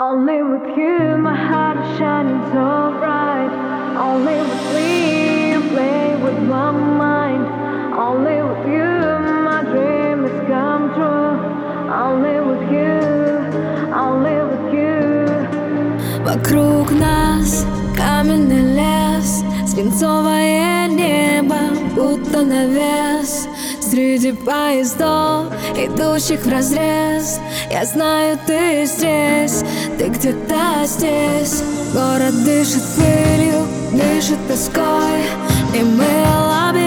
Only with you, my heart is shining so bright. Only with me, you play with my mind. Only with you, my dream has come true. Only with you, only with you. Вокруг нас каменный лес Свинцовое небо, будто навес Среди поездов, идущих в разрез. Я знаю, ты здесь, ты где-то здесь. Город дышит пылью, дышит тоской Немые лабиринты,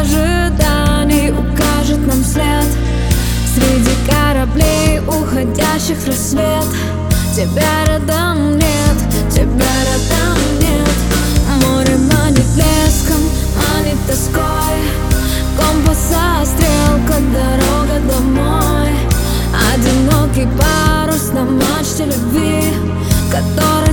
ожиданий укажет нам след. Среди кораблей, уходящих в рассвет. Тебя рядом нет, тебя рядом нет. Море манит блеском, манит тоской. Компаса стрелка, дорога домой. Одинокий парус на мачте любви Который